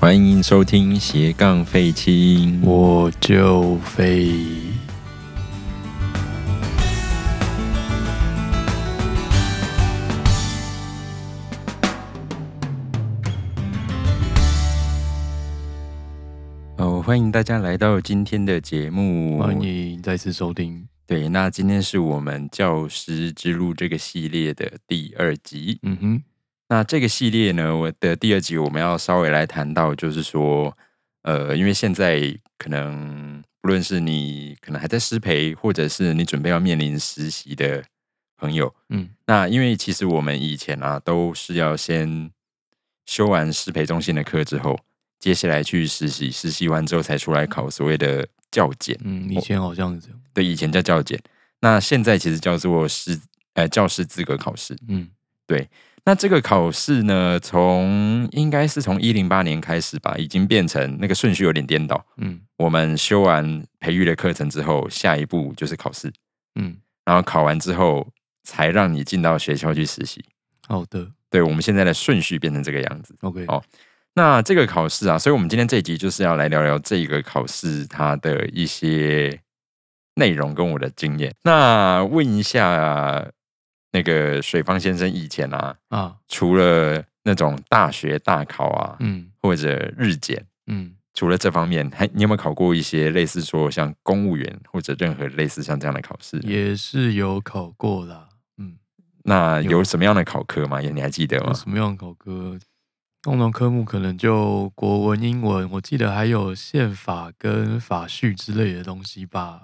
欢迎收听斜杠废青，我就飞。哦，欢迎大家来到今天的节目，欢迎再次收听。对，那今天是我们教师之路这个系列的第二集。嗯哼，那这个系列呢，我的第二集我们要稍微来谈到，就是说，呃，因为现在可能不论是你可能还在师培，或者是你准备要面临实习的朋友，嗯，那因为其实我们以前啊，都是要先修完师培中心的课之后，接下来去实习，实习完之后才出来考所谓的教检。嗯，以前好像是这样。对，以前叫教检，那现在其实叫做师呃教师资格考试。嗯对，那这个考试呢，从应该是从一零八年开始吧，已经变成那个顺序有点颠倒。嗯我们修完培育的课程之后，下一步就是考试，嗯，然后考完之后才让你进到学校去实习。好的对我们现在的顺序变成这个样子。，OK。哦那这个考试啊，所以我们今天这一集就是要来聊聊这个考试它的一些内容跟我的经验。那问一下那个水方先生，以前啊，啊，除了那种大学大考啊，嗯或者日检，嗯，除了这方面，还你有没有考过一些类似说像公务员或者任何类似像这样的考试？也是有考过啦。嗯，那有有什么样的考科吗？你还记得吗？什么样的考科？共同科目可能就国文、英文，我记得还有宪法跟法序之类的东西吧。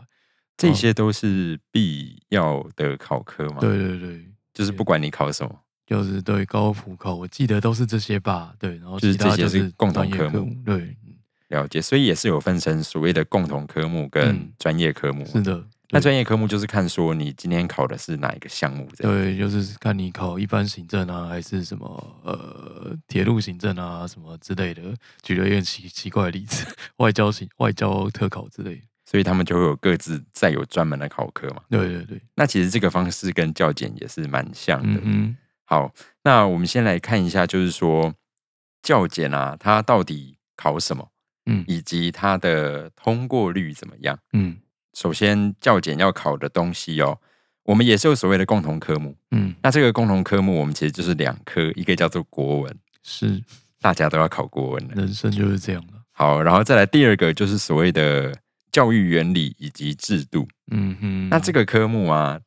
这些都是必要的考科吗？，对对对，就是不管你考什么。就是对高普考，我记得都是这些吧。对，然后就是这些就是共同科目目。对，嗯了解，所以也是有分成所谓的共同科目跟嗯专业科目。是的。那专业科目就是看说你今天考的是哪一个项目。对，就是看你考一般行政啊，还是什么呃铁路行政啊，什么之类的。举了一个奇奇怪的例子，外交行外交特考之类的。所以他们就会有各自再有专门的考科嘛。对对对，那其实这个方式跟教检也是蛮像的。嗯好，那我们先来看一下，就是说教检啊，它到底考什么，嗯以及它的通过率怎么样？嗯首先，教检要考的东西哦，我们也是有所谓的共同科目。嗯那这个共同科目，我们其实就是两科，一个叫做国文，是大家都要考国文的。人生就是这样的。好，然后再来第二个就是所谓的教育原理以及制度。嗯哼，那这个科目啊，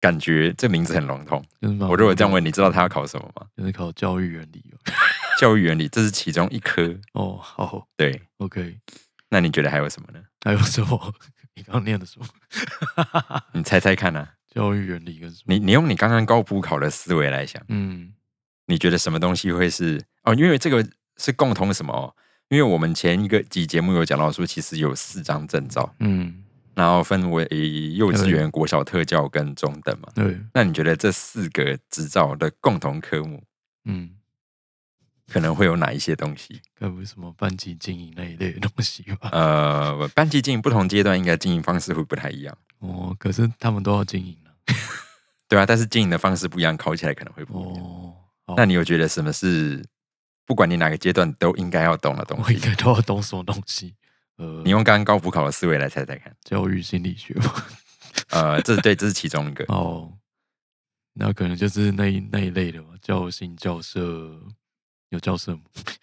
感觉这名字很笼统。我如果这样问，你知道他要考什么吗？就是考教育原理哦。教育原理，这是其中一科。哦，好对，，OK。那你觉得还有什么呢？还有什么？你刚念的什么？你猜猜看啊！教育原理跟什么？你你用你刚刚高普考的思维来想，嗯你觉得什么东西会是哦？因为这个是共同什么哦？因为我们前一个集节目有讲到说，其实有四张证照，嗯，然后分为幼稚对园、国小特教跟中等嘛。对，那你觉得这四个执照的共同科目嗯。可能会有哪一些东西？该不是什么班级经营那一类的东西吧？呃，班级经营不同阶段应该经营方式会不太一样，哦，可是他们都要经营了。对啊，但是经营的方式不一样，考起来可能会不一样。哦，那你有觉得什么是不管你哪个阶段都应该要懂的东西？我应该都要懂什么东西？呃，你用刚刚高普考的思维来猜猜看。教育心理学吧？呃，这对，这是其中一个。哦，那可能就是那一那一类的吧，教性教社有教社吗？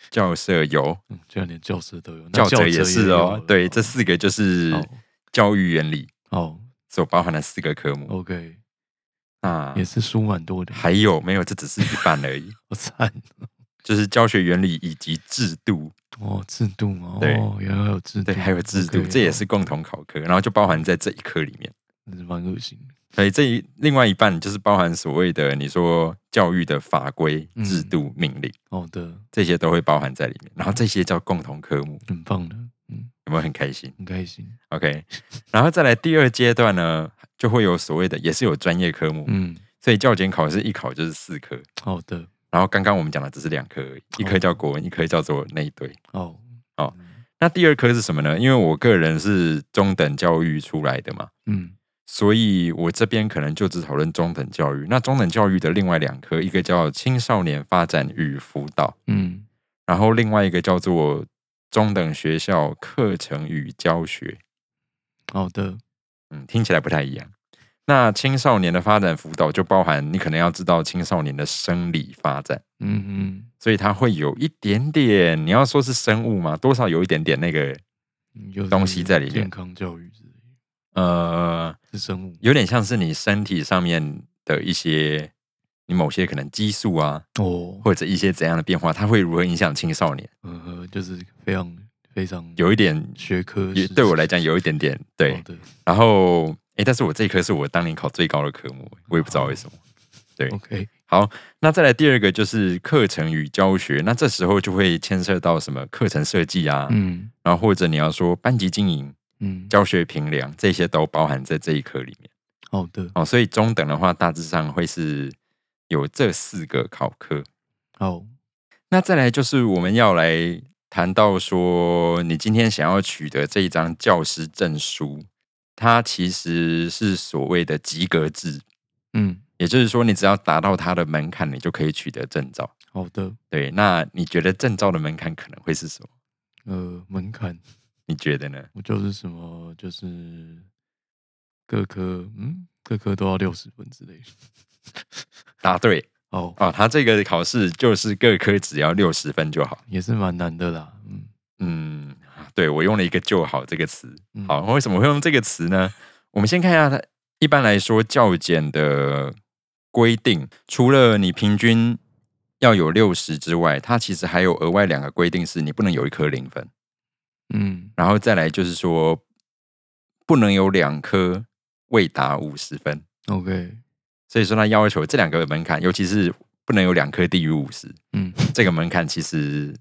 教社有，嗯，居然连教社都有，教者也是哦。对，这四个就是哦教育原理哦所包含的四个科目。，OK，那也是书蛮多的，还有没有？这只是一半而已，我惨就是教学原理以及制度。哦，制度哦，对哦，原来有制度，对，还有制度这也哦是共同考科，然后就包含在这一科里面。那是蛮恶心的。所以这一另外一半就是包含所谓的你说教育的法规、嗯制度、命令，好的，这些都会包含在里面。然后这些叫共同科目，很棒的，嗯，有没有很开心很开心，？OK，然后再来第二阶段呢，就会有所谓的也是有专业科目，嗯，所以教检考试一考就是四科。好的，然后刚刚我们讲的只是两科而已，一科叫国文，一科叫做那一堆。哦，哦那第二科是什么呢？因为我个人是中等教育出来的嘛，嗯所以我这边可能就只讨论中等教育。那中等教育的另外两科，一个叫青少年发展与辅导，嗯然后另外一个叫做中等学校课程与教学，好的，嗯，听起来不太一样。那青少年的发展辅导就包含你可能要知道青少年的生理发展，嗯嗯所以它会有一点点，你要说是生物吗？多少有一点点那个东西在里面健康教育之类，呃，是生物有点像是你身体上面的一些你某些可能激素啊，哦，或者一些怎样的变化，它会如何影响青少年？呃，就是非常非常有一点，学科也对我来讲有一点点对。然后，诶，但是我这一科是我当年考最高的科目，我也不知道为什么。对，，OK，好，那再来第二个就是课程与教学，那这时候就会牵涉到什么课程设计啊，嗯然后或者你要说班级经营、嗯，教学评量，这些都包含在这一科里面。好的，哦，所以中等的话，大致上会是有这四个考科。哦，那再来就是我们要来谈到说，你今天想要取得这一张教师证书，它其实是所谓的及格制，嗯，也就是说，你只要达到它的门槛，你就可以取得证照。好的，对，那你觉得证照的门槛可能会是什么？呃，门槛你觉得呢？我就是什么，就是各科，嗯，各科都要六十分之类的。答对 哦，哦，它这个考试就是各科只要六十分就好。也是蛮难的啦，嗯，嗯，对我用了一个“就好”这个词。嗯好，为什么会用这个词呢？我们先看一下它。一般来说，教检的规定，除了你平均要有六十之外，它其实还有额外两个规定，是你不能有一科零分，嗯，然后再来就是说，不能有两科未达五十分。OK，所以说，它要求这两个门槛，尤其是不能有两科低于五十，嗯，这个门槛其实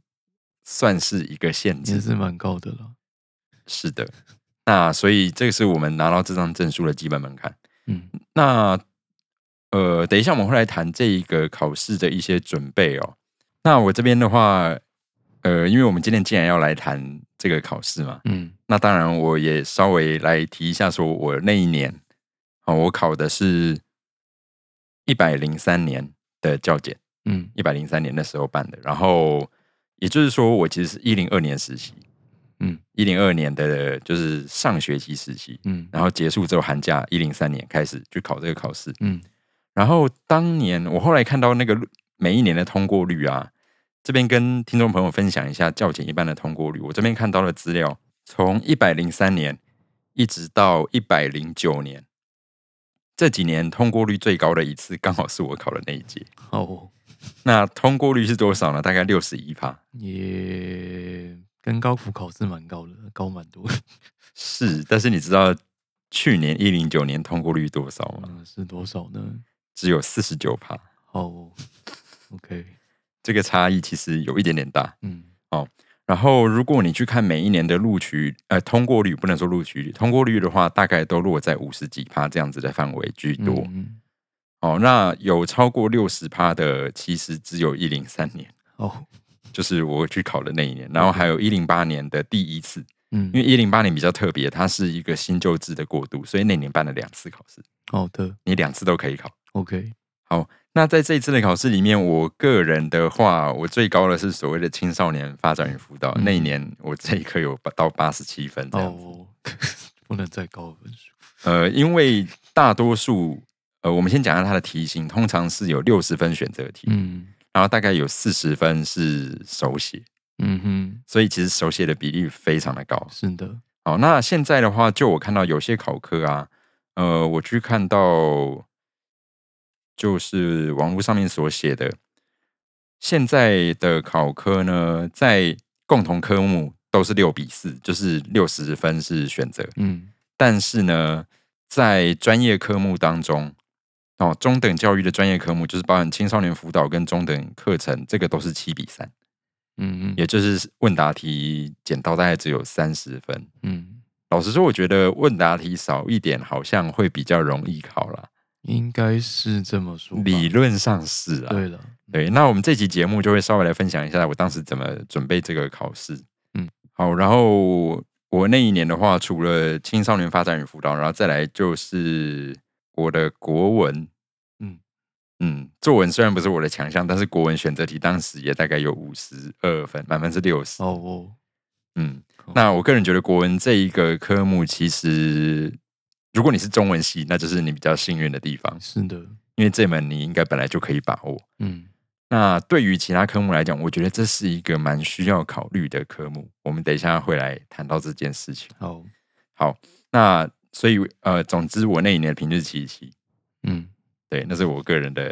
算是一个限也制。是蛮高的了，是的，那所以这个是我们拿到这张证书的基本门槛。嗯那呃，等一下我们会来谈这一个考试的一些准备哦。那我这边的话，呃，因为我们今天既然要来谈这个考试嘛，嗯那当然我也稍微来提一下，说我那一年哦，我考的是一百零三年的教检，嗯一百零三年的时候办的，然后也就是说，我其实是一零二年实习，嗯一零二年的就是上学期实习，嗯然后结束之后寒假一零三年开始去考这个考试，嗯然后当年我后来看到那个每一年的通过率啊，这边跟听众朋友分享一下教检一般的通过率。我这边看到的资料，从一百零三年一直到一百零九年，这几年通过率最高的一次，刚好是我考的那一届。好哦，那通过率是多少呢？大概六十一趴。也跟高福考试蛮高的，高蛮多，是，但是你知道去年一零九年通过率多少吗？嗯，是多少呢？只有四十九趴。好哦，OK，这个差异其实有一点点大。嗯哦然后，如果你去看每一年的录取，呃，通过率不能说录取率，通过率的话，大概都落在五十几趴这样子的范围居多。嗯，哦，那有超过六十趴的，其实只有一零三年，哦，就是我去考的那一年，然后还有一零八年的第一次，嗯。因为一零八年比较特别，它是一个新旧制的过渡，所以那年办了两次考试，好的你两次都可以考。，OK，好那在这一次的考试里面，我个人的话，我最高的是所谓的青少年发展与辅导，嗯。那一年我这一科有到八十七分这样子。哦，不能再高的分数，呃，因为大多数，呃，我们先讲一下它的题型，通常是有六十分选择题，嗯。然后大概有四十分是手写，嗯哼，所以其实手写的比例非常的高。是的，好，那现在的话，就我看到有些考科啊，呃，我去看到就是网络上面所写的，现在的考科呢，在共同科目都是六比四，就是六十分是选择，嗯。但是呢，在专业科目当中，哦，中等教育的专业科目就是包含青少年辅导跟中等课程，这个都是七比三，嗯嗯也就是问答题减到大概只有三十分。嗯，老实说，我觉得问答题少一点，好像会比较容易考啦。应该是这么说，理论上是啊，对了，对。那我们这期节目就会稍微来分享一下我当时怎么准备这个考试。嗯，好。然后我那一年的话，除了青少年发展与辅导，然后再来就是我的国文。嗯嗯，作文虽然不是我的强项，但是国文选择题当时也大概有五十二分，满分是六十。哦哦，嗯，那我个人觉得国文这一个科目，其实如果你是中文系，那就是你比较幸运的地方，是的，因为这门你应该本来就可以把握。嗯那对于其他科目来讲，我觉得这是一个蛮需要考虑的科目。我们等一下会来谈到这件事情。好，好，那所以呃，总之我那一年的平均是七七，嗯对，那是我个人的，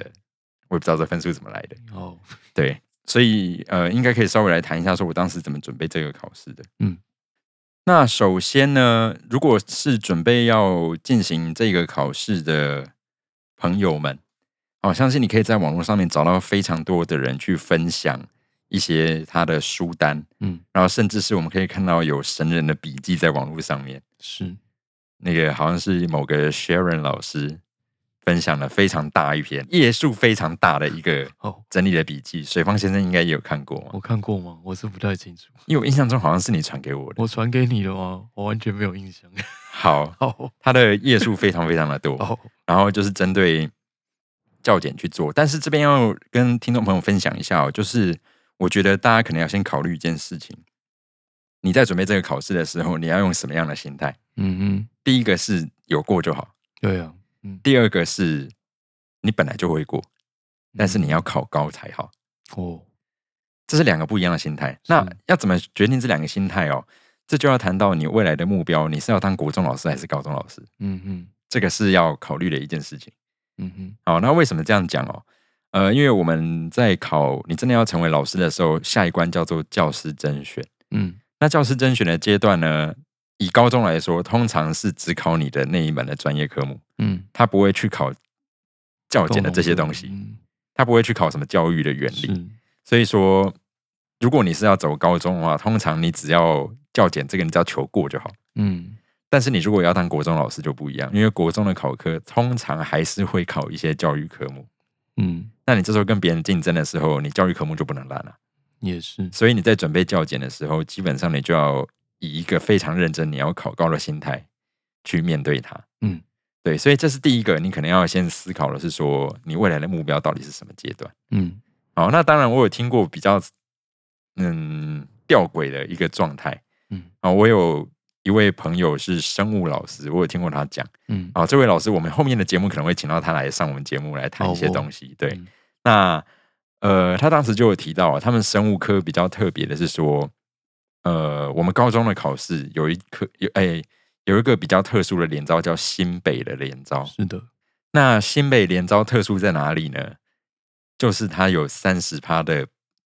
我也不知道这分数怎么来的。哦，对，所以呃，应该可以稍微来谈一下，说我当时怎么准备这个考试的。嗯，那首先呢，如果是准备要进行这个考试的朋友们，哦，相信你可以在网络上面找到非常多的人去分享一些他的书单，嗯然后甚至是我们可以看到有神人的笔记在网络上面。是，那个好像是某个 Sharon 老师分享了非常大一篇页数非常大的一个哦，整理的笔记，水方先生应该也有看过吗？我看过吗？我是不太清楚，因为我印象中好像是你传给我的。我传给你的吗？我完全没有印象。好，好，它的页数非常非常的多，好，然后就是针对教检去做。但是这边要跟听众朋友分享一下哦，就是我觉得大家可能要先考虑一件事情：你在准备这个考试的时候，你要用什么样的心态？嗯嗯，第一个是有过就好，对啊，嗯，第二个是你本来就会过，但是你要考高才好。哦，这是两个不一样的心态。那要怎么决定这两个心态哦？这就要谈到你未来的目标，你是要当国中老师还是高中老师？嗯嗯这个是要考虑的一件事情。嗯哼好，那为什么这样讲哦？呃，因为我们在考你真的要成为老师的时候，下一关叫做教师甄选。嗯那教师甄选的阶段呢，以高中来说，通常是只考你的那一门的专业科目，嗯，他不会去考教检的这些东西，嗯，他不会去考什么教育的原理。是，所以说，如果你是要走高中的话，通常你只要教检这个，你只要求过就好。嗯但是你如果要当国中老师就不一样，因为国中的考科通常还是会考一些教育科目。嗯，那你这时候跟别人竞争的时候，你教育科目就不能烂了。也是，所以你在准备教检的时候，基本上你就要以一个非常认真、你要考高的心态去面对它。嗯，对，所以这是第一个，你可能要先思考的是说，你未来的目标到底是什么阶段。嗯好，那当然我有听过比较嗯吊诡的一个状态。嗯啊，我有一位朋友是生物老师，我有听过他讲。嗯，啊，这位老师，我们后面的节目可能会请到他来上我们节目来谈一些东西。对，嗯那呃，他当时就有提到啊，他们生物科比较特别的是说，呃，我们高中的考试有一科有哎、有一个比较特殊的连招叫新北的连招。是的，那新北连招特殊在哪里呢？就是它有三十趴的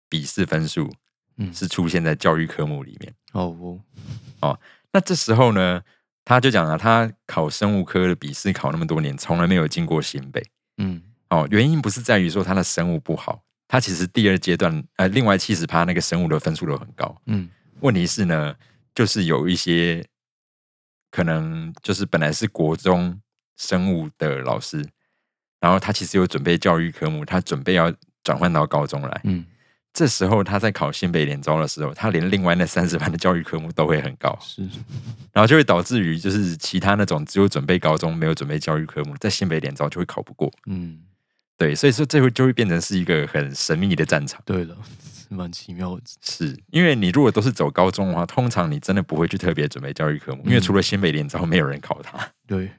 笔试分数嗯，是出现在教育科目里面。哦哦，那这时候呢，他就讲了，他考生物科的笔试考那么多年，从来没有进过新北。嗯哦，原因不是在于说他的生物不好，他其实第二阶段呃，另外七十趴那个生物的分数都很高。嗯问题是呢，就是有一些可能就是本来是国中生物的老师，然后他其实有准备教育科目，他准备要转换到高中来。嗯，这时候他在考新北联招的时候，他连另外那三十班的教育科目都会很高，是，然后就会导致于就是其他那种只有准备高中没有准备教育科目，在新北联招就会考不过。嗯，对，所以说这会就会变成是一个很神秘的战场。对了，是蛮奇妙的，是因为你如果都是走高中的话，通常你真的不会去特别准备教育科目，因为嗯除了新北联招，没有人考它。对，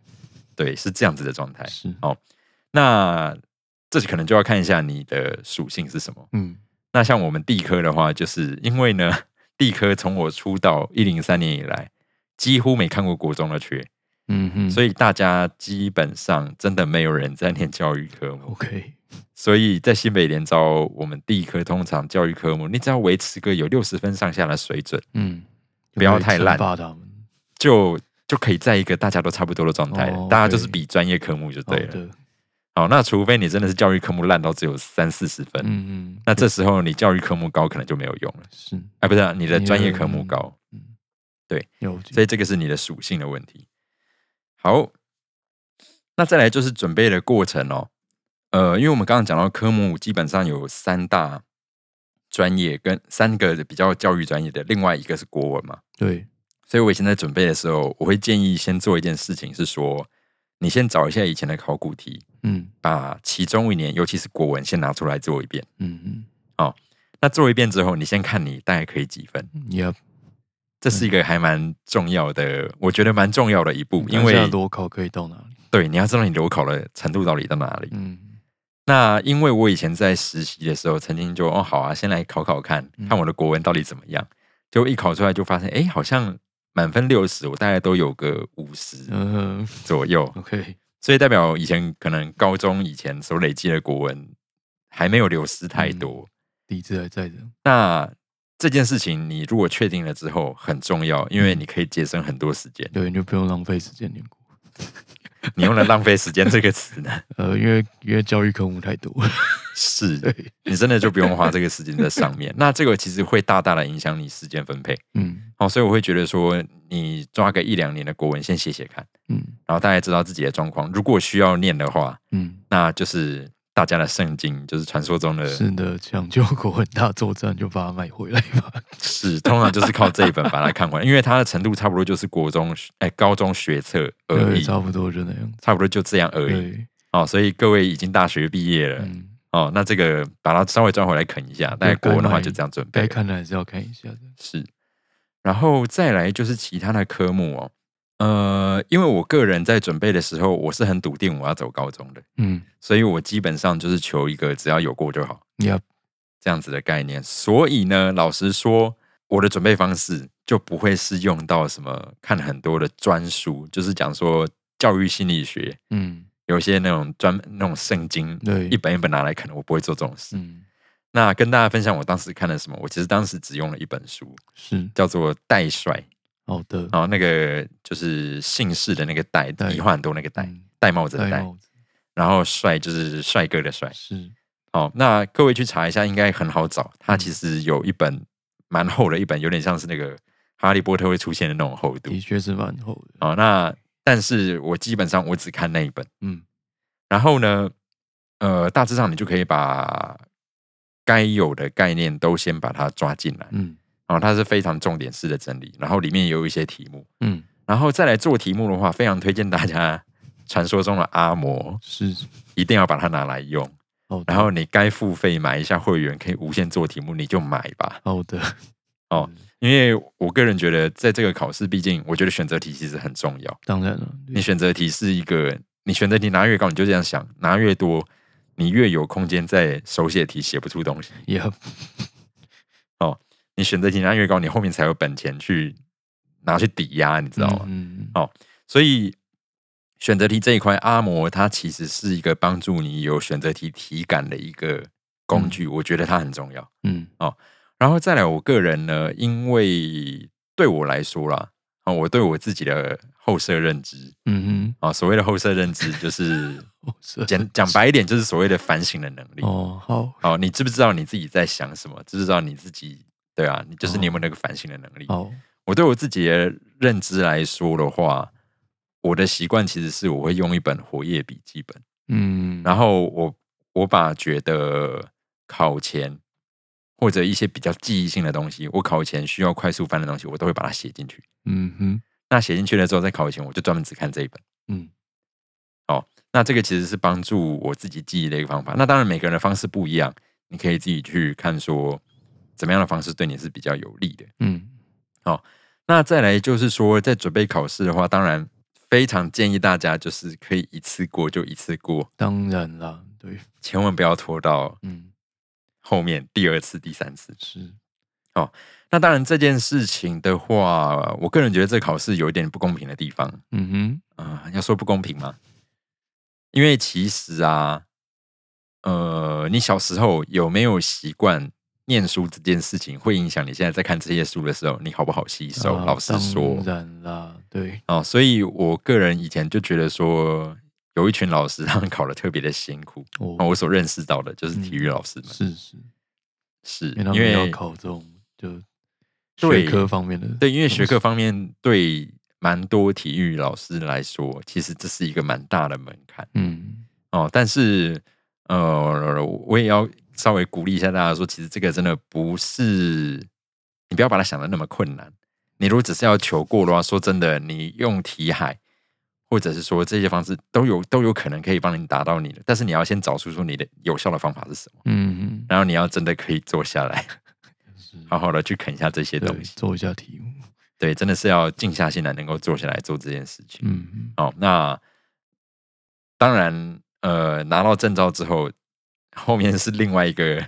对，是这样子的状态。是哦，那这可能就要看一下你的属性是什么。嗯那像我们地科的话，就是因为呢，地科从我出道一零三年以来，几乎没看过国中的缺，嗯哼，所以大家基本上真的没有人在念教育科目。OK，所以在新北联招，我们地科通常教育科目，你只要维持个有六十分上下的水准，嗯，不要太烂就就可以在一个大家都差不多的状态大家就是比专业科目就对了。好那除非你真的是教育科目烂到只有三四十分，嗯嗯，那这时候你教育科目高可能就没有用了。是，哎，不是、啊、你的专业科目高，嗯，对，所以这个是你的属性的问题。好，那再来就是准备的过程哦。呃，因为我们刚刚讲到科目基本上有三大专业跟三个比较教育专业的，另外一个是国文嘛。对，所以我以前在准备的时候，我会建议先做一件事情，是说你先找一下以前的考古题，嗯把其中一年，尤其是国文，先拿出来做一遍。嗯嗯那做一遍之后，你先看你大概可以几分，嗯，Yep，这是一个还蛮重要的，我觉得蛮重要的一步，因为裸考可以到哪里？对你要知道你裸考的程度到底到哪里。嗯那因为我以前在实习的时候，曾经就哦好啊，先来考考看，嗯看我的国文到底怎么样。结果一考出来就发现，哎，好像满分六十，我大概都有个五十嗯左右，，OK，所以代表以前可能高中以前所累积的国文还没有流失太多。底子还在的。那这件事情你如果确定了之后很重要，因为你可以节省很多时间。对，你就不用浪费时间念国。你用了“浪费时间”这个词呢，呃，因为因为教育科目太多。是对，你真的就不用花这个时间在上面。那这个其实会大大的影响你时间分配。嗯哦，所以我会觉得说，你抓个一两年的国文先写写看，嗯然后大概知道自己的状况。如果需要念的话，嗯，那就是大家的圣经，就是传说中的是的，抢救国文大作战就把它买回来吧。是，通常就是靠这一本把它看完，因为它的程度差不多就是国中哎高中学测而，已，差不多就那样。差不多就这样而已。哦，所以各位已经大学毕业了、嗯，哦，那这个把它稍微抓回来啃一下，大概国文的话就这样准备。该看的还是要看一下的。是，然后再来就是其他的科目哦。呃，因为我个人在准备的时候，我是很笃定我要走高中的，嗯。所以我基本上就是求一个只要有过就好，Yep，这样子的概念。所以呢，老实说，我的准备方式就不会是用到什么看很多的专书，就是讲说教育心理学嗯，有些那种专那种圣经，对。一，本一本拿来看，我不会做这种事。嗯，那跟大家分享我当时看了什么，我其实当时只用了一本书，是。叫做《代帅》。好的。哦，那个就是姓氏的那个戴，戴笔画很多那个戴，嗯戴帽子的戴，戴帽子然后帅就是帅哥的帅。是，哦，那各位去查一下，应该很好找。它嗯其实有一本蛮厚的一本，有点像是那个哈利波特会出现的那种厚度的。确是蛮厚的。哦，那但是我基本上我只看那一本，嗯然后呢，呃，大致上你就可以把该有的概念都先把它抓进来。嗯哦，它是非常重点式的整理，然后里面也有一些题目。嗯，然后再来做题目的话，非常推荐大家传说中的阿嬷，是。一定要把它拿来用。哦，然后你该付费买一下会员，可以无限做题目，你就买吧。好的，哦，因为我个人觉得，在这个考试，毕竟我觉得选择题其实很重要。当然了，你选择题是一个，你选择题拿越高，你就这样想，拿越多，你越有空间在手写题写不出东西。也你选择题拿越高，你后面才有本钱去拿去抵押，你知道吗？嗯，哦所以选择题这一块，阿摩它其实是一个帮助你有选择题体感的一个工具，我觉得它很重要。嗯哦然后再来，我个人呢，因为对我来说啦，啊，我对我自己的后设认知嗯啊，所谓的后设认知就是 讲讲白一点，就是所谓的反省的能力。哦，好，好，你知不知道你自己在想什么？知不知道你自己对啊？你就是你有没有那个反省的能力？哦，我对我自己的认知来说的话，我的习惯其实是我会用一本活页笔记本，嗯，然后我我把觉得考前或者一些比较记忆性的东西，我考前需要快速翻的东西，我都会把它写进去。嗯哼，那写进去了之后，在考前我就专门只看这一本。嗯哦那这个其实是帮助我自己记忆的一个方法。那当然每个人的方式不一样，你可以自己去看说怎么样的方式对你是比较有利的。嗯。好那再来就是说，在准备考试的话，当然非常建议大家就是可以一次过就一次过，当然啦，对，千万不要拖到嗯，后面第二次、第三次。是，哦那当然这件事情的话，我个人觉得这考试有一点不公平的地方。嗯哼。啊、要说不公平吗？因为其实啊，呃，你小时候有没有习惯念书这件事情，会影响你现在在看这些书的时候，你好不好吸，收？啊老实说，当然啦，对，哦，所以我个人以前就觉得说，有一群老师 他们考的特别的辛苦。我哦，我所认识到的就是体育老师们，是是，是因为要考这种就对学科方面的，对，因为学科方面对蛮多体育老师来说，其实这是一个蛮大的门槛嗯哦。但是呃，我也要稍微鼓励一下大家说，其实这个真的不是你不要把它想的那么困难。你如果只是要求过的话，说真的，你用题海或者是说这些方式都有都有可能可以帮你达到你的，但是你要先找出说你的有效的方法是什么，嗯嗯，然后你要真的可以坐下来，好好的去啃一下这些东西。做一下题目，对，真的是要静下心来，能够坐下来做这件事情。嗯嗯哦，那当然，呃，拿到证照之后，后面是另外一个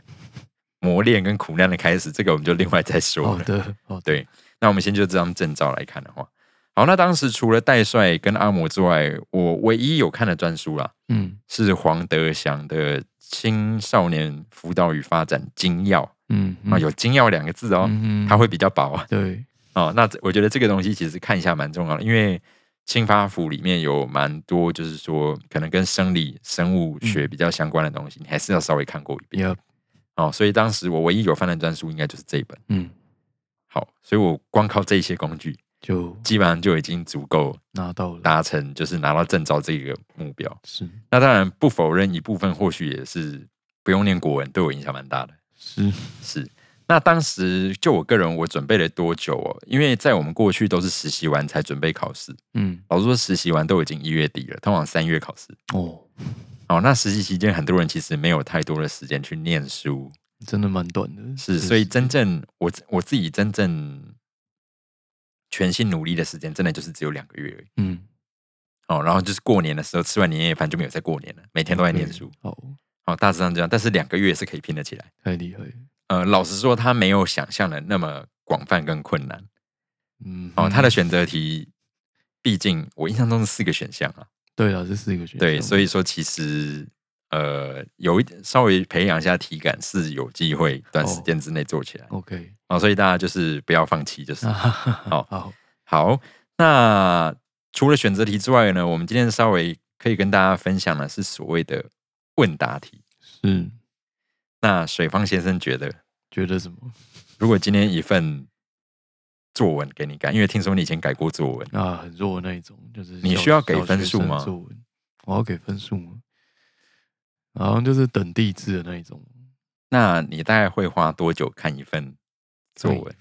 磨练跟苦难的开始，这个我们就另外再说。了。好的好的，对，那我们先就这张证照来看的话，好，那当时除了戴帅跟阿摩之外，我唯一有看的专书啦，嗯。是黄德祥的《青少年辅导与发展精要》嗯啊，有“精要”两个字哦，嗯它会比较薄。啊。对，哦，那我觉得这个东西其实看一下蛮重要的，因为青发府里面有蛮多，就是说可能跟生理、生物学比较相关的东西，你还是要稍微看过一遍。哦，所以当时我唯一有翻的专书应该就是这一本。嗯，好，所以我光靠这些工具，就基本上就已经足够拿到了，达成就是拿到证照这个目标。是那当然不否认一部分或许也是不用念国文，对我影响蛮大的。是，是，那当时就我个人，我准备了多久哦？因为在我们过去都是实习完才准备考试，嗯老师说实习完都已经一月底了，通常三月考试。哦，哦，那实习期间很多人其实没有太多的时间去念书，真的蛮短的，是，所以真正我我自己真正全心努力的时间，真的就是只有两个月而已。嗯，哦，然后就是过年的时候吃完年夜饭就没有再过年了，每天都在念书。好，哦，大致上这样，但是两个月是可以拼得起来。太厉害了，呃，老实说，他没有想象的那么广泛跟困难。嗯，哦，他嗯的选择题，毕竟我印象中是四个选项啊。对啊，这四个选项，对，所以说其实呃，有一点稍微培养一下体感是有机会短时间之内做起来。OK，哦，所以大家就是不要放弃，就是 好好，好。那除了选择题之外呢，我们今天稍微可以跟大家分享的是所谓的问答题。是那水方先生觉得，觉得什么 如果今天一份作文给你改，因为听说你以前改过作文，啊？很弱的那一种，就是你需要给分数吗作文我要给分数吗？好像就是等地制的那一种那你大概会花多久看一份作文？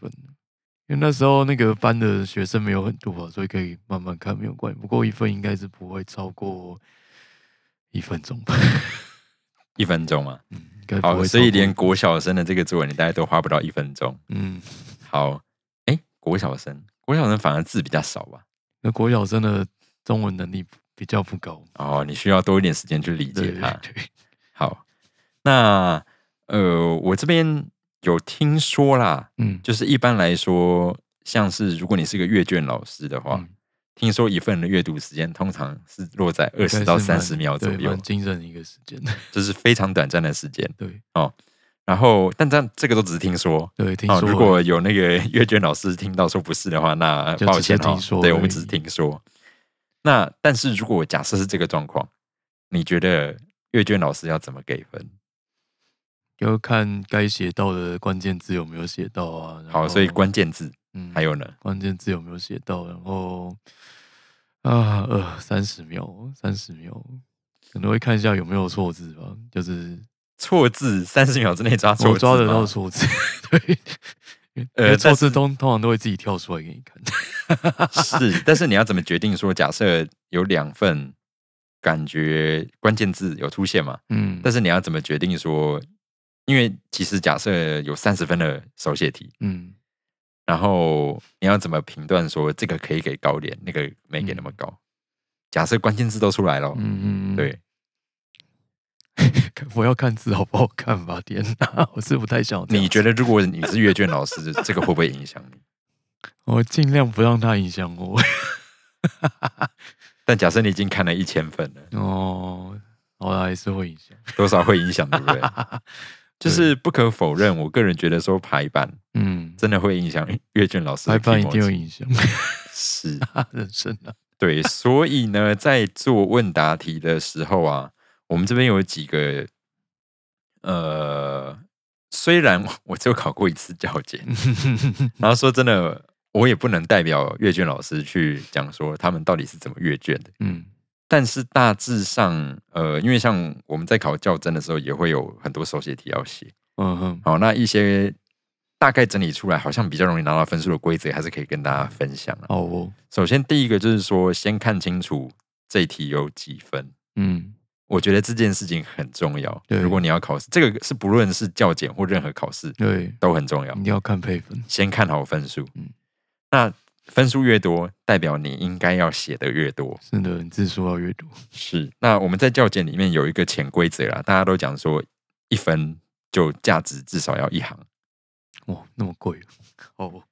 因为那时候那个班的学生没有很多啊，所以可以慢慢看，没有关系。不过一份应该是不会超过一分钟吧？一分钟啊。好，所以连国小生的这个作文，你大概都花不到一分钟。嗯，好，哎，国小生，国小生反而字比较少吧？那国小生的中文能力比较不高，哦，你需要多一点时间去理解它。对，好，那呃，我这边有听说啦，嗯，就是一般来说，像是如果你是个阅卷老师的话，嗯听说一份的阅读时间通常是落在二十到三十秒左右蛮，惊人的一个时间。这是非常短暂的时间。对哦然后，但这样这个都只是听说。对，听哦，说如果有那个阅卷老师听到说不是的话，那抱歉哦听说而对我们只是已听说。那但是如果假设是这个状况，你觉得阅卷老师要怎么给分？要看该写到的关键字有没有写到啊。然好，所以后关键字嗯还有呢？关键字有没有写到，然后啊呃三十秒三十秒，可能会看一下有没有错字吧，就是错字三十秒之内抓错字，我抓得到错字，对，呃错字通通常都会自己跳出来给你看。是，但是你要怎么决定说，假设有两份感觉关键字有出现嘛？嗯，但是你要怎么决定说，因为其实假设有三十分的手写题，嗯然后你要怎么评断说这个可以给高点，那个没给那么高？假设关键字都出来了，嗯嗯，嗯，对，我要看字好不好看吧？天哪，我是不太想。你觉得如果你是阅卷老师，这个会不会影响你？我尽量不让它影响我。但假设你已经看了一千份了，哦，好啦，还是会影响。多少会影响，对不对？就是不可否认，我个人觉得说排版嗯，真的会影响阅卷老师一定会影响。是，人生啊。对，所以呢，在做问答题的时候啊，我们这边有几个，呃，虽然我 只有考过一次教检，然后说真的，我也不能代表阅卷老师去讲说他们到底是怎么阅卷的，嗯。但是大致上，呃，因为像我们在考教甄的时候，也会有很多手写题要写，嗯哼，好，那一些大概整理出来，好像比较容易拿到分数的规则，还是可以跟大家分享哦，首先，第一个就是说，先看清楚这一题有几分。嗯，我觉得这件事情很重要。对如果你要考试，这个是不论是教检或任何考试对，都很重要你。要看配分。先看好分数，嗯那分数越多，代表你应该要写的越多。是的，你字数要越多。是，那我们在教检里面有一个潜规则啦，大家都讲说一分就价值至少要一行，哇，那么贵哦。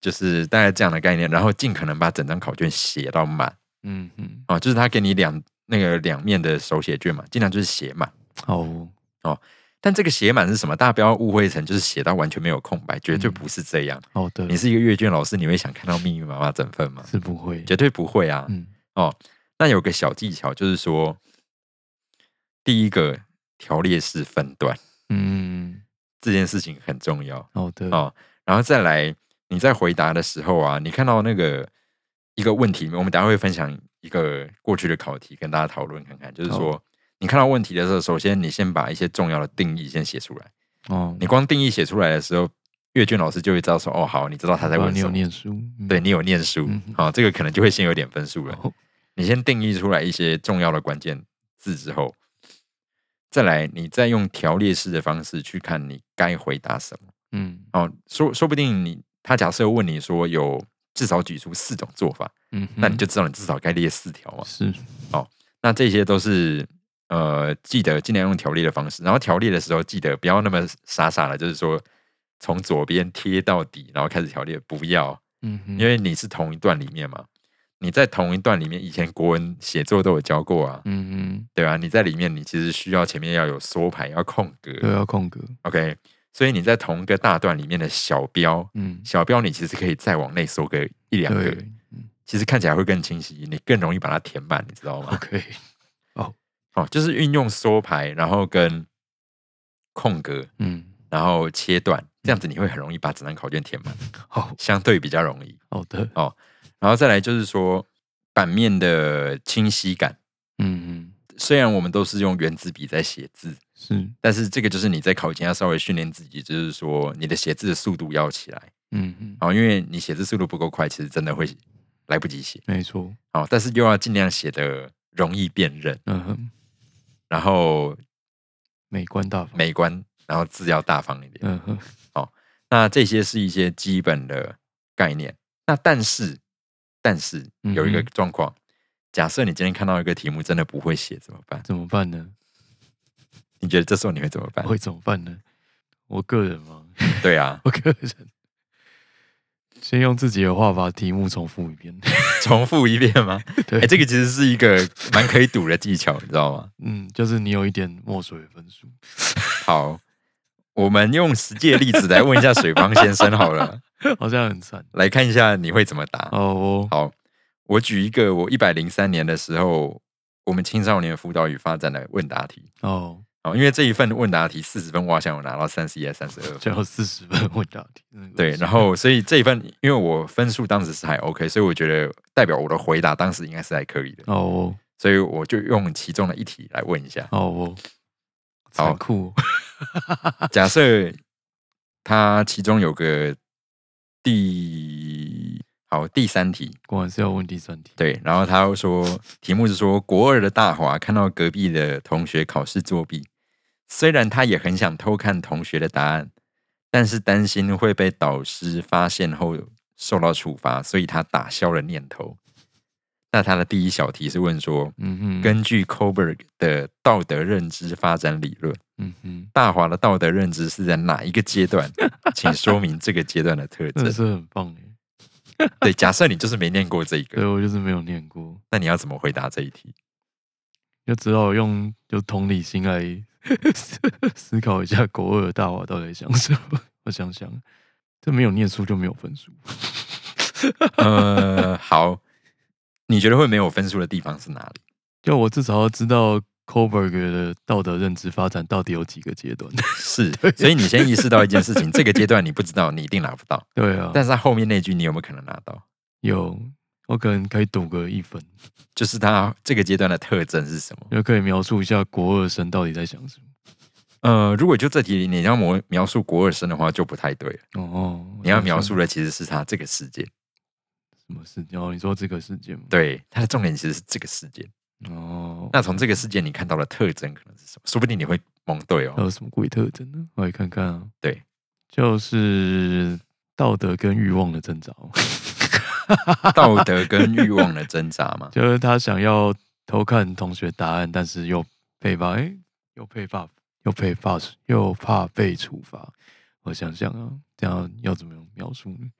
就是大概这样的概念，然后尽可能把整张考卷写到满嗯嗯，哦，就是他给你两那个两面的手写卷嘛，尽量就是写满。哦哦，但这个写满是什么？大家不要误会成就是写到完全没有空白，绝对嗯不是这样。哦，对，你是一个阅卷老师，你会想看到密密麻麻整份吗？是不会。绝对不会啊。嗯哦，那有个小技巧就是说，第一个条列式分段嗯，这件事情很重要哦，对。哦。然后再来，你在回答的时候啊，你看到那个一个问题，我们等下会分享一个过去的考题跟大家讨论看看，就是说。你看到问题的时候，首先你先把一些重要的定义先写出来。哦，你光定义写出来的时候，阅卷老师就会知道说，哦，好，你知道他在啊你有问什么，念书。嗯对你有念书嗯，好、这个可能就会先有点分数了。哦你先定义出来一些重要的关键字之后，再来，你再用条列式的方式去看你该回答什么。嗯哦，说说不定你他假设问你说有至少举出四种做法，嗯，那你就知道你至少该列四条嘛。是哦那这些都是呃，记得尽量用条列的方式，然后条列的时候记得不要那么傻傻的，就是说从左边贴到底，然后开始条列，不要，嗯哼，因为你是同一段里面嘛。你在同一段里面，以前国文写作都有教过啊，嗯嗯，对吧、你在里面，你其实需要前面要有缩排，要空格对，要空格。，OK。所以你在同一个大段里面的小标，嗯，小标你其实可以再往内缩个一两个，嗯其实看起来会更清晰，你更容易把它填满，你知道吗？，OK，哦哦，就是运用缩排，然后跟空格，嗯，然后切断，这样子你会很容易把整张考卷填满，好相对比较容易。好的，然后再来就是说版面的清晰感，嗯嗯，虽然我们都是用圆珠笔在写字，是，但是这个就是你在考前要稍微训练自己，就是说你的写字的速度要起来。嗯嗯，哦，因为你写字速度不够快，其实真的会来不及写。没错，哦，但是又要尽量写的容易辨认，嗯哼，然后美观大方，美观，然后字要大方一点。嗯哼，好那这些是一些基本的概念。那但是，但是有一个状况，假设你今天看到一个题目真的不会写怎么办？怎么办呢？你觉得这时候你会怎么办？会怎么办呢？我个人吗，对啊，我个人先用自己的话把题目重复一遍。重复一遍吗？对，哎、这个其实是一个蛮可以赌的技巧，你知道吗？嗯，就是你有一点墨水的分数。好，我们用实际的例子来问一下水方先生好了，好像很惨。来看一下你会怎么答。哦，我好，我举一个我一百零三年的时候，我们青少年辅导与发展的问答题。哦，哦，因为这一份问答题四十分，我好像有拿到三十一还三十二最后四十分问答题。对，然后所以这一份，因为我分数当时是还 OK，所以我觉得代表我的回答当时应该是还可以的，哦我所以我就用其中的一题来问一下。哦我好残酷哦。假设他其中有个第好第三题，果然是要问第三题。对，然后他又说题目是说国二的大华看到隔壁的同学考试作弊，虽然他也很想偷看同学的答案，但是担心会被导师发现后受到处罚，所以他打消了念头。那他的第一小题是问说，嗯哼，根据 Koberg 的道德认知发展理论，嗯哼，大华的道德认知是在哪一个阶段？请说明这个阶段的特征。是很棒耶。对，假设你就是没念过这个，对我就是没有念过，那你要怎么回答这一题？就只好用就同理心来思 思考一下国二的大华到底想什么。我想想，这没有念书就没有分数。呃，好，你觉得会没有分数的地方是哪里？就我至少要知道 Koberg 的道德认知发展到底有几个阶段。是，所以你先意识到一件事情，这个阶段你不知道，你一定拿不到。对啊，但是他后面那句你有没有可能拿到？有我可能可以赌个一分，就是他这个阶段的特征是什么？就可以描述一下国二生到底在想什么。呃，如果就这题你要描描述国二生的话，就不太对了。哦，你要描述的其实是他这个事件。什么事件？哦，你说这个事件吗？对，它的重点其实是这个事件。哦，那从这个事件你看到的特征可能是什么？说不定你会蒙对哦。还有什么鬼特征呢？我来看看啊。对，就是道德跟欲望的挣扎哦。道德跟欲望的挣扎嘛。就是他想要偷看同学答案，但是又被罚，哎、又被罚，又被罚，又怕被处罚。我想想啊，这样要怎么描述呢？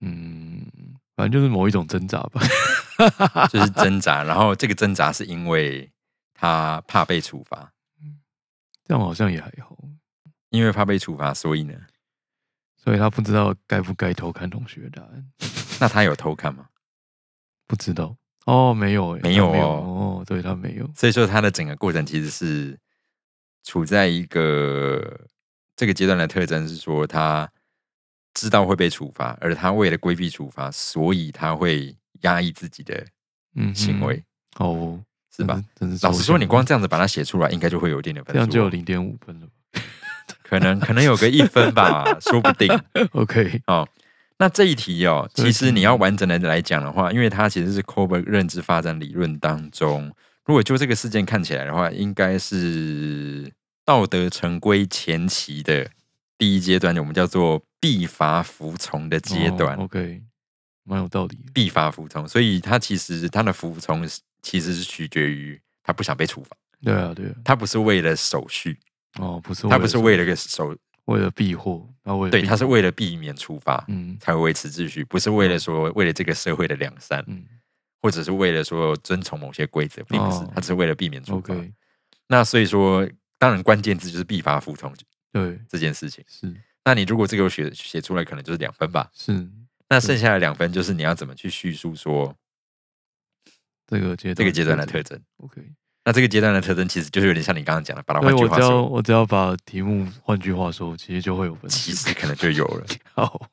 嗯，反正就是某一种挣扎吧。就是挣扎，然后这个挣扎是因为他怕被处罚，这样好像也还好，因为怕被处罚，所以呢，所以他不知道该不该偷看同学的答案，那他有偷看吗？不知道。哦，没有、没有哦哦，对他没有。所以说他的整个过程其实是处在一个这个阶段的特征是说他知道会被处罚，而他为了规避处罚，所以他会压抑自己的嗯行为，哦，是吧？？真是老实说，你光这这样子把它写出来，应该就会有一定的分数哦，这样就有零点五分了吧可能可能有个一分吧，说不定。？OK，哦，那这一题哦，其实你要完整的来讲的话，因为它其实是 Kohlberg 认知发展理论当中，如果就这个事件看起来的话，应该是道德成规前期的第一阶段，我们叫做必罚服从的阶段。哦 OK，蛮有道理的。必罚服从，所以他其实他的服从是其实是取决于他不想被处罚，对啊，对啊。他不是为了手续，哦，不是，他不是为了个手，为了避祸，他为了对，他是为了避免处罚。嗯才会维持秩序，不是为了说为了这个社会的良善，嗯或者是为了说遵从某些规则，并不是哦，他只是为了避免处罚。那所以说，当然关键字就是必罚服从对，这件事情。是那你如果这个写写出来，可能就是两分吧。是那剩下的两分就是你要怎么去叙述说这个阶段这个阶段的特征征。OK。那这个阶段的特征其实就是有点像你刚刚讲的，把它换句话说，我只要把题目换句话说，其实就会有分其。实可能就有了。好，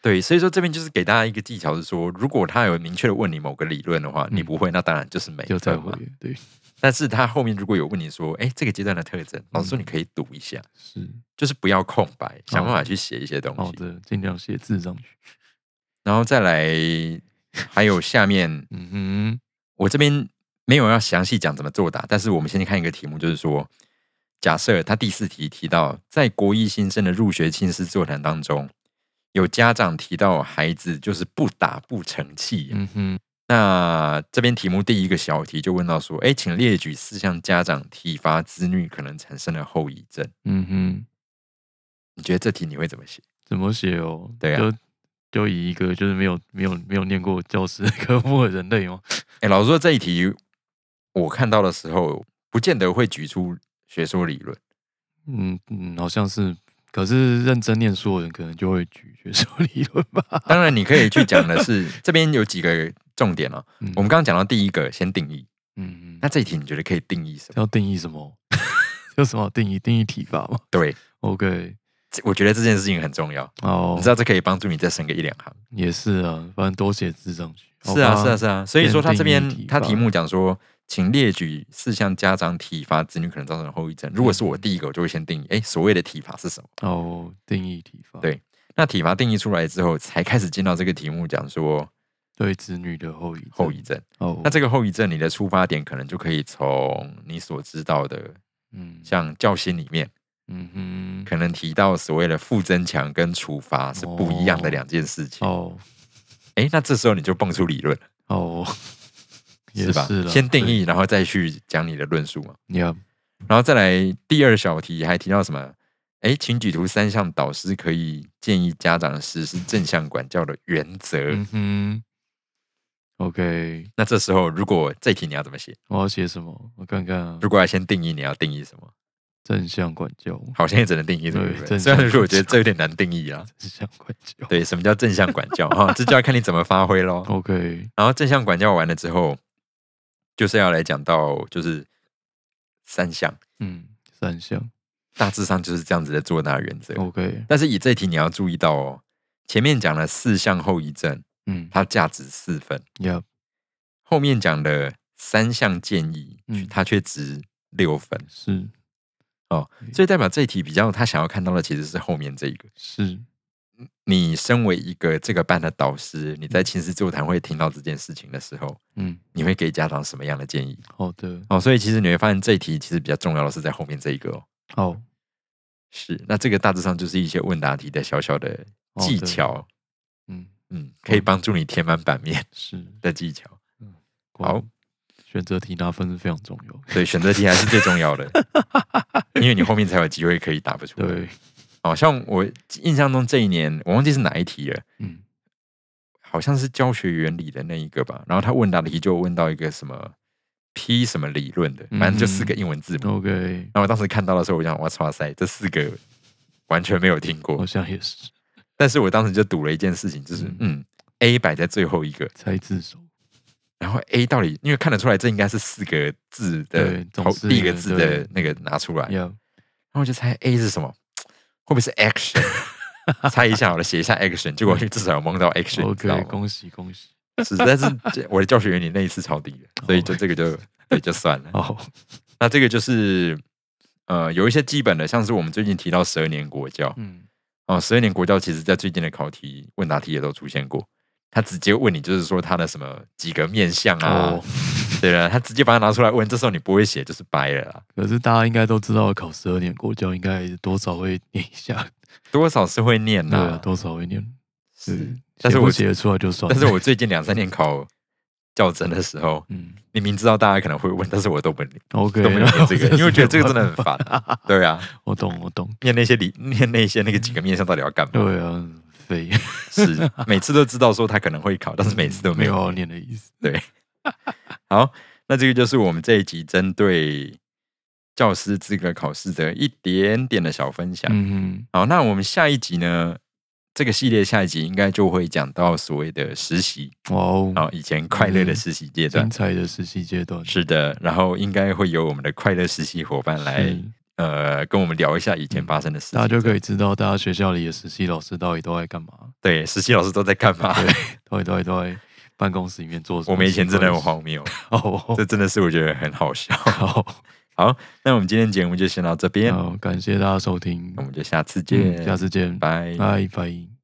对，所以说这边就是给大家一个技巧，是说，如果他有明确的问你某个理论的话，你嗯不会，那当然就是没就再会。对，但是他后面如果有问你说，哎，这个阶段的特征，老师说你可以读一下，是就是不要空白，想办哦法去写一些东西，好的，尽量写字上去。然后再来，还有下面嗯哼我这边没有要详细讲怎么作答，但是我们先看一个题目，就是说，假设他第四题提到，在国一新生的入学亲师座谈当中，有家长提到孩子就是不打不成器哼，，嗯哼，那这边题目第一个小题就问到说，哎，请列举四项家长体罚子女可能产生的后遗症。嗯哼，你觉得这题你会怎么写？怎么写哦？对啊就就以一个就是没有没有没有念过教师科目的人类吗？哎，老实说这一题我看到的时候，不见得会举出学说理论。嗯嗯，好像是。可是认真念书的人可能就会举学说理论吧。当然，你可以去讲的是 这边有几个重点哦。嗯我们刚刚讲到第一个，先定义。嗯嗯，那这一题你觉得可以定义什么？要定义什么？有什么好定义？定义体罚吗对，？OK，这我觉得这件事情很重要。哦，你知道这可以帮助你再升个一两行。也是啊，反正多写字上去。是啊，是啊，是啊。所以说他这边他题目讲说，请列举四项家长体罚子女可能造成的后遗症。如果是我第一个，我就会先定义，哎，所谓的体罚是什么？哦，定义体罚，对那体罚定义出来之后，才开始进到这个题目讲说对子女的后遗症后遗症。哦，那这个后遗症，你的出发点可能就可以从你所知道的，嗯像教心里面嗯哼可能提到所谓的负增强跟处罚是不一样的两件事情。哦哎、那这时候你就蹦出理论了，哦，也 是吧？是，先定义，然后再去讲你的论述嘛。然后再来第二小题还提到什么？哎，请举出三项导师可以建议家长实施正向管教的原则。嗯哼，OK，那这时候如果这题你要怎么写？我要写什么？我看看啊，如果要先定义，你要定义什么？正向管教，好像也只能定义这个对部分。正向虽然说我觉得这有点难定义啊。正向管教，对，什么叫正向管教？哈，这就要看你怎么发挥咯。，OK，然后正向管教完了之后，就是要来讲到就是三项，嗯，三项大致上就是这样子的做大原则。，OK，但是以这题你要注意到哦，前面讲了四项后遗症，嗯。它价值四分。；，Yeah，后面讲的三项建议，嗯。它却值六分。是哦，所以代表这一题比较他想要看到的其实是后面这一个。是，你身为一个这个班的导师，你在亲子座谈会听到这件事情的时候，嗯，你会给家长什么样的建议？好的，哦，所以其实你会发现这一题其实比较重要的是在后面这一个哦。哦，是，那这个大致上就是一些问答题的小小的技巧，嗯，嗯，可以帮助你填满版面 是，的技巧。果然好，选择题拿分是非常重要。对，选择题还是最重要的，因为你后面才有机会可以答不出来。对，好像我印象中这一年，我忘记是哪一题了，嗯，好像是教学原理的那一个吧。然后他问答题就问到一个什么 P 什么理论的，反正就四个英文字母。OK，然后我当时看到的时候，我想，哇哇塞，这四个完全没有听过好。像也是但是我当时就赌了一件事情，就是嗯。A 摆在最后一个，猜字手，然后 A 到底因为看得出来这应该是四个字的对总头是一个第一个字的那个拿出来，然要后我就猜 A 是什么，会不会是 action？猜一下好了，写一下 action，结果至少有蒙到 action，你知道 OK，恭喜恭喜。实在是我的教学原理那一次抄底了，所以就这个就对就算了。哦，那这个就是呃有一些基本的，像是我们最近提到十二年国教嗯，哦，十二年国教其实在最近的考题问答题也都出现过。他直接问你，就是说他的什么几个面相啊，哦，对了，他直接把它拿出来问，这时候你不会写就是掰了啦，可是大家应该都知道，考十二年国教应该多少会念一下，多少是会念的多少会念。是，但是我写得出来就算了。但是我最近两三年考教甄的时候，嗯你明知道大家可能会问，但是我都不念，OK，都没有念这个，因为觉得这个真的很。烦。对啊，我懂，我懂。念那些理，念那些那个几个面相到底要干嘛？对啊，废，是每次都知道说他可能会考，但是每次都没有。没有念的意思。对，好，那这个就是我们这一集针对教师资格考试的一点点的小分享。嗯好，那我们下一集呢？这个系列下一集应该就会讲到所谓的实习，哦，好，以前快乐的实习阶段。精。彩的实习阶段。是的，然后应该会有我们的快乐实习伙伴来呃跟我们聊一下以前发生的事情，大家就可以知道，大家学校里的实习老师到底都在干嘛，对实习老师都在干嘛？对，到底到底都在办公室里面做什么？我们以前真的很荒谬，哦，这真的是我觉得很好笑。好，好，那我们今天节目就先到这边，好，感谢大家收听那我，们就下次见，嗯下次见，拜。拜拜。